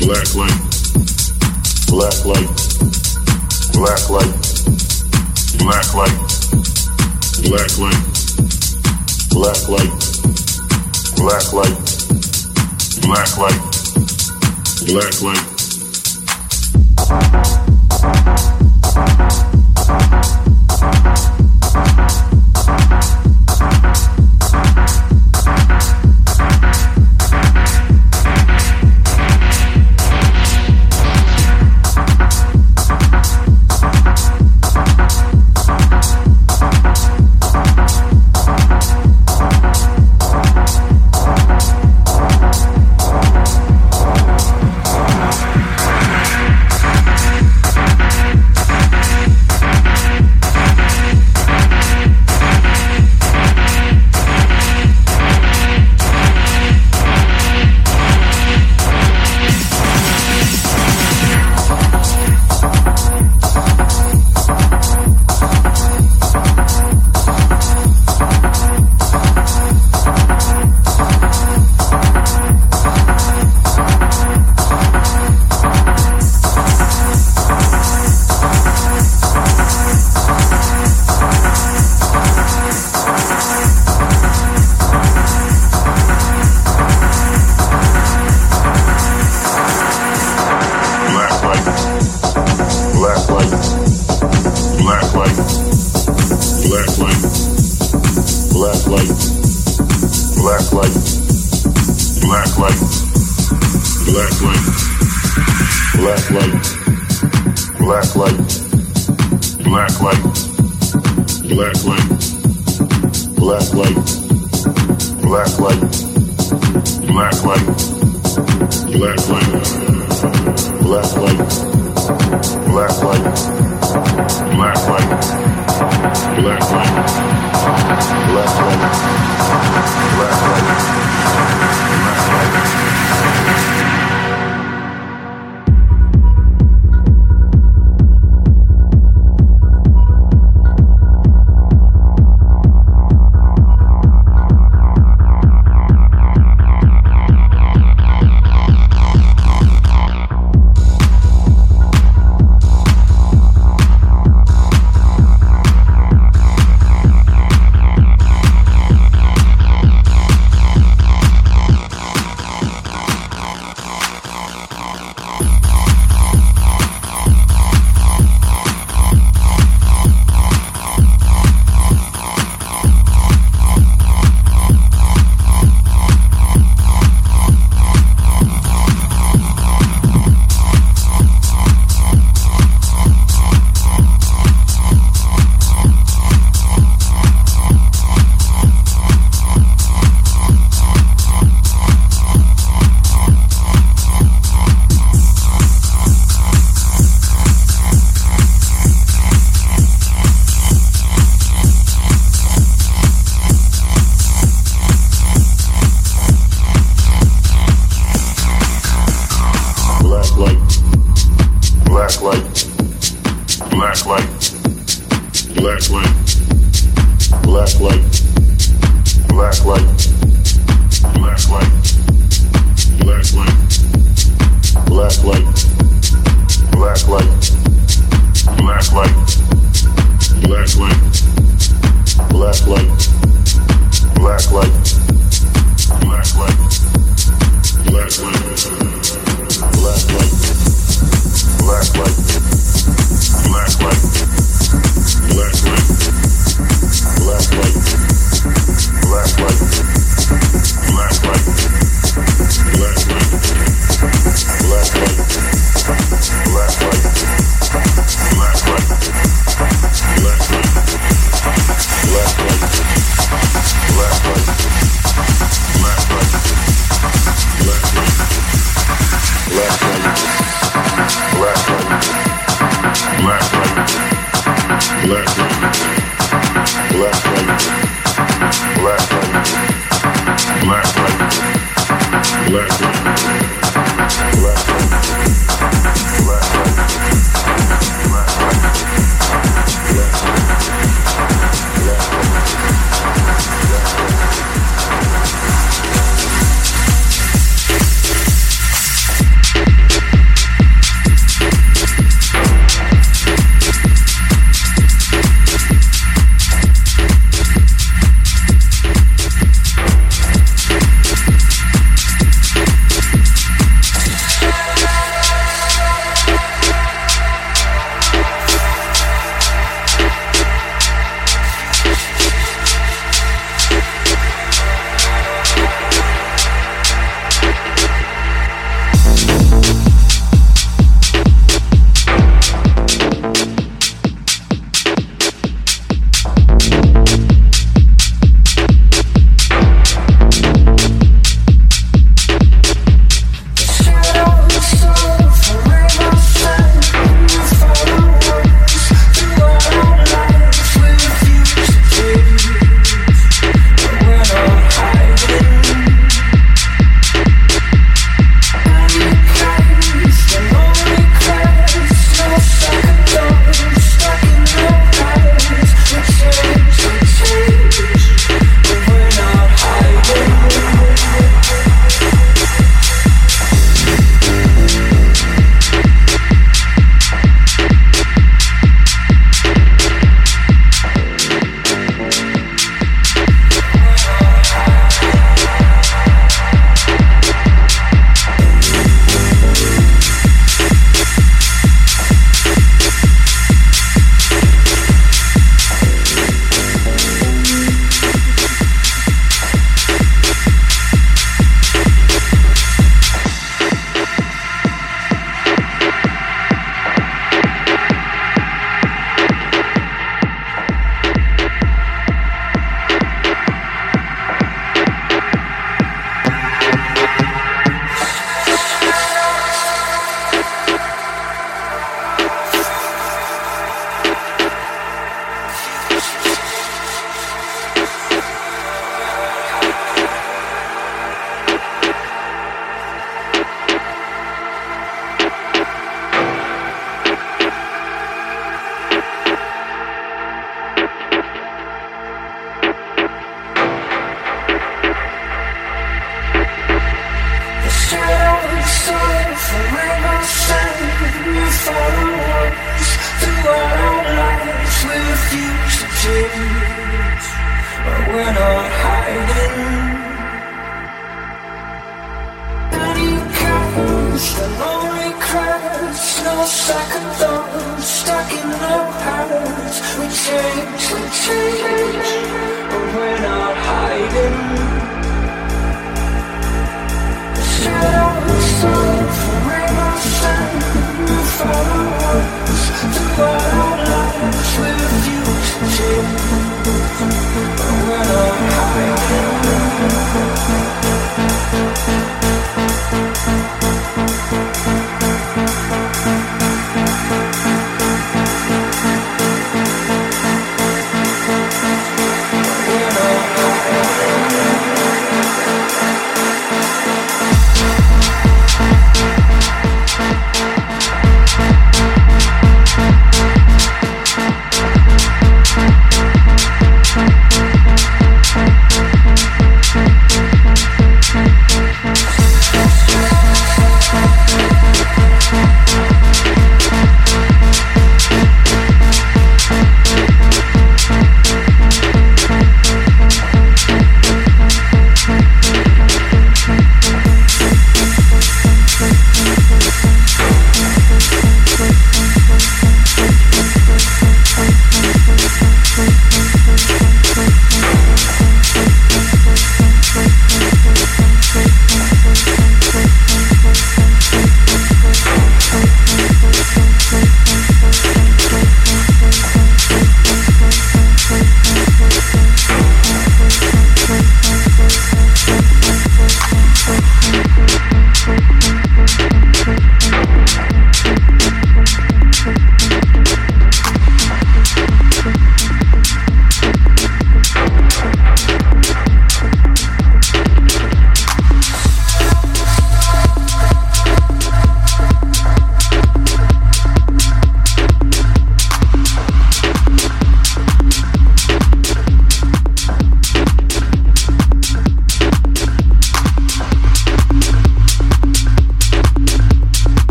black light, black light, black light, black light, black light, black light, black light, black light, black light. Thank you.